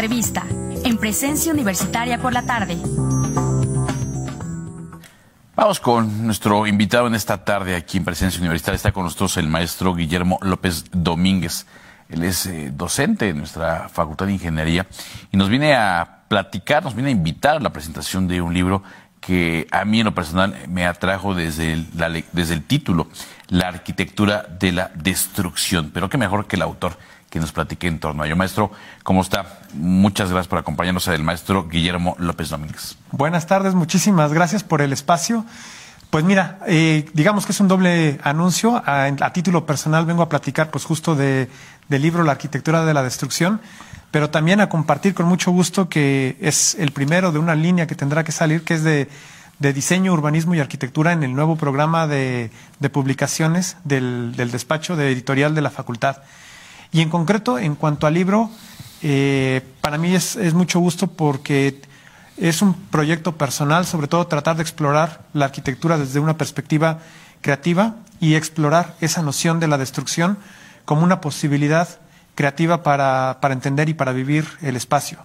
entrevista en Presencia Universitaria por la tarde. Vamos con nuestro invitado en esta tarde aquí en Presencia Universitaria. Está con nosotros el maestro Guillermo López Domínguez. Él es eh, docente de nuestra Facultad de Ingeniería y nos viene a platicar, nos viene a invitar a la presentación de un libro que a mí en lo personal me atrajo desde el, desde el título, La arquitectura de la destrucción. Pero qué mejor que el autor que nos platique en torno a ello. Maestro, ¿cómo está? Muchas gracias por acompañarnos el maestro Guillermo López Domínguez. Buenas tardes, muchísimas gracias por el espacio. Pues mira, eh, digamos que es un doble anuncio. A, a, título personal vengo a platicar pues justo de, del libro La arquitectura de la destrucción, pero también a compartir con mucho gusto que es el primero de una línea que tendrá que salir, que es de, de diseño, urbanismo y arquitectura en el nuevo programa de, de publicaciones del, del despacho de editorial de la facultad. Y en concreto, en cuanto al libro, eh, para mí es, es, mucho gusto porque es un proyecto personal, sobre todo tratar de explorar la arquitectura desde una perspectiva creativa y explorar esa noción de la destrucción como una posibilidad creativa para, para entender y para vivir el espacio.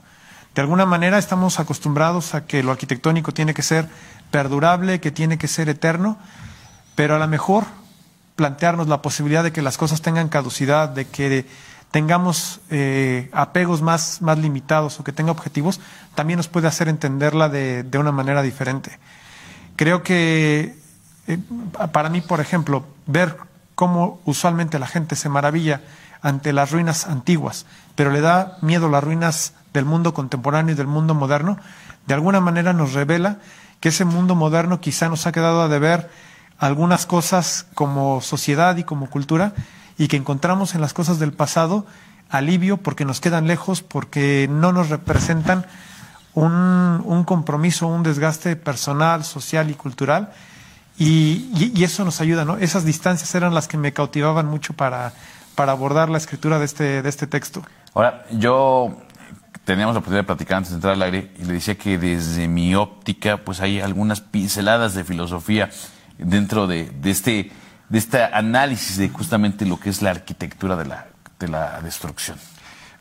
De alguna manera estamos acostumbrados a que lo arquitectónico tiene que ser perdurable, que tiene que ser eterno, pero a lo mejor plantearnos la posibilidad de que las cosas tengan caducidad, de que tengamos eh, apegos más, más limitados o que tenga objetivos, también nos puede hacer entenderla de, de una manera diferente. Creo que eh, para mí, por ejemplo, ver cómo usualmente la gente se maravilla ante las ruinas antiguas, pero le da miedo las ruinas del mundo contemporáneo y del mundo moderno, de alguna manera nos revela que ese mundo moderno quizá nos ha quedado a deber algunas cosas como sociedad y como cultura y que encontramos en las cosas del pasado alivio porque nos quedan lejos, porque no nos representan un, un compromiso, un desgaste personal, social y cultural. Y, y, eso nos ayuda, ¿no? Esas distancias eran las que me cautivaban mucho para, para abordar la escritura de este, de este texto. Ahora, yo teníamos la oportunidad de platicar antes de entrar al aire y le decía que desde mi óptica, pues hay algunas pinceladas de filosofía dentro de, de, este, de este análisis de justamente lo que es la arquitectura de la, de la destrucción.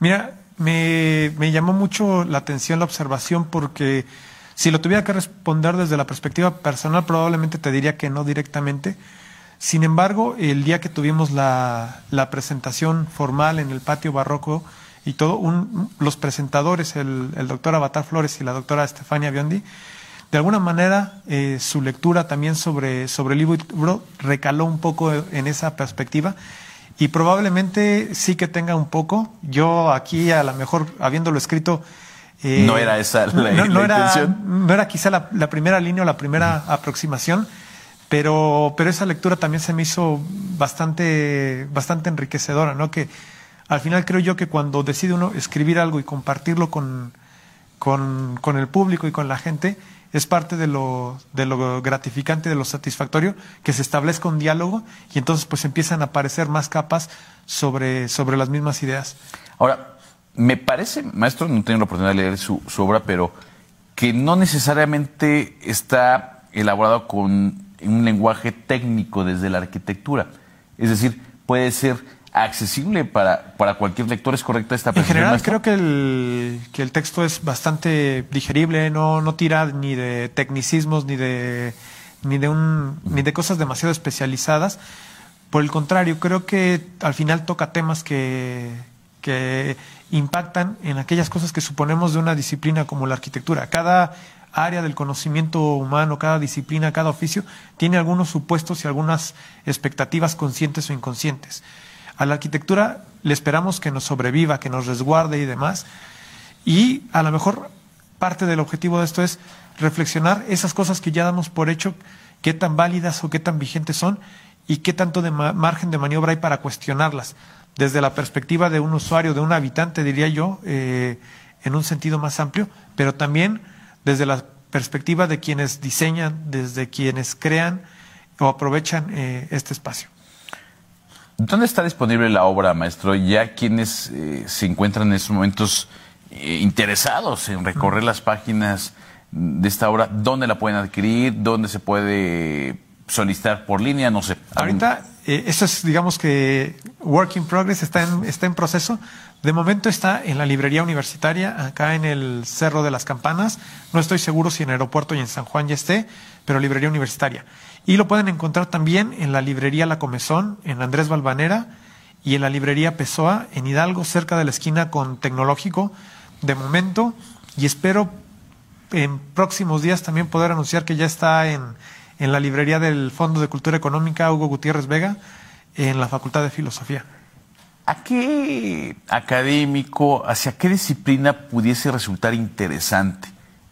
Mira, me, me llamó mucho la atención la observación porque si lo tuviera que responder desde la perspectiva personal, probablemente te diría que no directamente. Sin embargo, el día que tuvimos la, la presentación formal en el patio barroco y todo, un, los presentadores, el, el doctor Avatar Flores y la doctora Estefania Biondi, de alguna manera eh, su lectura también sobre, sobre el libro recaló un poco en esa perspectiva y probablemente sí que tenga un poco. Yo aquí a lo mejor habiéndolo escrito... Eh, no era esa la, no, no la era, intención. No era quizá la, la, primera línea o la primera aproximación, pero, pero esa lectura también se me hizo bastante, bastante enriquecedora, ¿no? Que al final creo yo que cuando decide uno escribir algo y compartirlo con, con, con el público y con la gente, es parte de lo, de lo gratificante, de lo satisfactorio, que se establezca un diálogo y entonces pues empiezan a aparecer más capas sobre, sobre las mismas ideas. Ahora, me parece, maestro, no tengo la oportunidad de leer su, su obra, pero que no necesariamente está elaborado con un lenguaje técnico desde la arquitectura. Es decir, puede ser accesible para, para cualquier lector. ¿Es correcta esta En general, creo que el, que el texto es bastante digerible, no, no tira ni de tecnicismos, ni de, ni, de un, ni de cosas demasiado especializadas. Por el contrario, creo que al final toca temas que, que impactan en aquellas cosas que suponemos de una disciplina como la arquitectura. Cada área del conocimiento humano, cada disciplina, cada oficio, tiene algunos supuestos y algunas expectativas conscientes o inconscientes. A la arquitectura le esperamos que nos sobreviva, que nos resguarde y demás. Y a lo mejor parte del objetivo de esto es reflexionar esas cosas que ya damos por hecho, qué tan válidas o qué tan vigentes son y qué tanto de margen de maniobra hay para cuestionarlas. Desde la perspectiva de un usuario, de un habitante, diría yo, eh, en un sentido más amplio, pero también desde la perspectiva de quienes diseñan, desde quienes crean o aprovechan eh, este espacio. ¿Dónde está disponible la obra, maestro? Ya quienes eh, se encuentran en estos momentos eh, interesados en recorrer las páginas de esta obra, ¿dónde la pueden adquirir? ¿Dónde se puede solicitar por línea? No sé. Ahorita eh, esto es, digamos que, work in progress, está en, está en proceso. De momento está en la librería universitaria, acá en el Cerro de las Campanas. No estoy seguro si en aeropuerto y en San Juan ya esté, pero librería universitaria. Y lo pueden encontrar también en la librería La Comezón, en Andrés Balvanera, y en la librería Pessoa, en Hidalgo, cerca de la esquina con Tecnológico. De momento, y espero en próximos días también poder anunciar que ya está en, en la librería del Fondo de Cultura Económica Hugo Gutiérrez Vega, en la Facultad de Filosofía. ¿A qué académico, hacia qué disciplina pudiese resultar interesante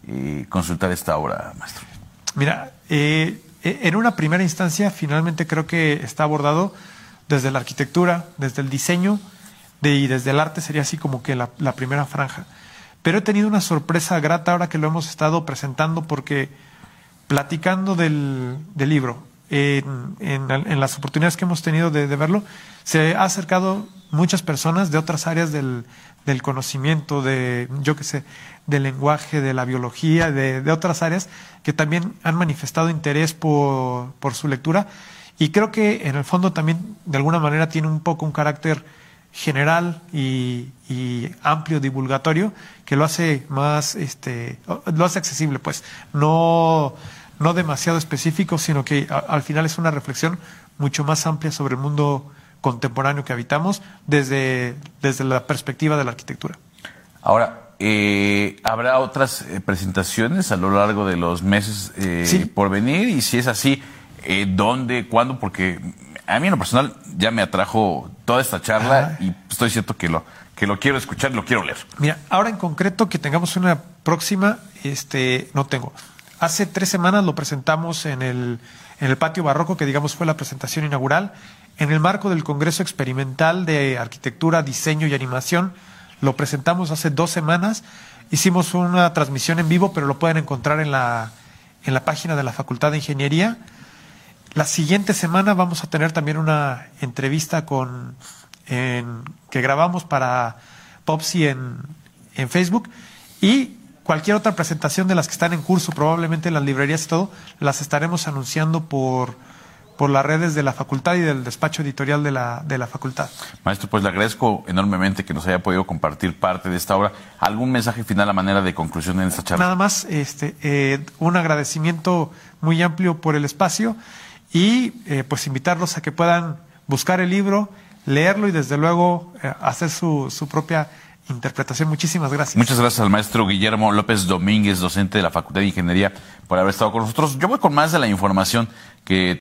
eh, consultar esta obra, maestro? Mira, eh, en una primera instancia, finalmente creo que está abordado desde la arquitectura, desde el diseño de, y desde el arte, sería así como que la, primera franja. Pero he tenido una sorpresa grata ahora que lo hemos estado presentando porque platicando del, libro, en, las oportunidades que hemos tenido de, verlo, se ha acercado muchas personas de otras áreas del, del conocimiento, de, yo qué sé, del lenguaje, de la biología, de, de, otras áreas, que también han manifestado interés por, por su lectura. Y creo que en el fondo también, de alguna manera, tiene un poco un carácter general y, y, amplio divulgatorio que lo hace más este lo hace accesible pues no no demasiado específico sino que al final es una reflexión mucho más amplia sobre el mundo contemporáneo que habitamos desde desde la perspectiva de la arquitectura ahora eh, habrá otras eh, presentaciones a lo largo de los meses eh, Sí. por venir y si es así eh, dónde cuándo porque a mí en lo personal ya me atrajo toda esta charla Ah. y estoy cierto que lo que lo quiero escuchar, lo quiero leer. Mira, ahora en concreto que tengamos una próxima, este, no tengo. Hace tres semanas lo presentamos en el, en el patio barroco, que digamos fue la presentación inaugural, en el marco del Congreso Experimental de Arquitectura, Diseño y Animación. Lo presentamos hace dos semanas. Hicimos una transmisión en vivo, pero lo pueden encontrar en la, en la página de la Facultad de Ingeniería. La siguiente semana vamos a tener también una entrevista con que grabamos para Popsi en, en Facebook y cualquier otra presentación de las que están en curso, probablemente en las librerías y todo, las estaremos anunciando por, por las redes de la facultad y del despacho editorial de la, de la facultad. Maestro, pues le agradezco enormemente que nos haya podido compartir parte de esta obra. ¿Algún mensaje final a manera de conclusión en esta charla? Nada más este, eh, un agradecimiento muy amplio por el espacio y eh, pues invitarlos a que puedan buscar el libro, leerlo y desde luego eh, hacer su, su propia interpretación. Muchísimas gracias. Muchas gracias al maestro Guillermo López Domínguez, docente de la Facultad de Ingeniería, por haber estado con nosotros. Yo voy con más de la información que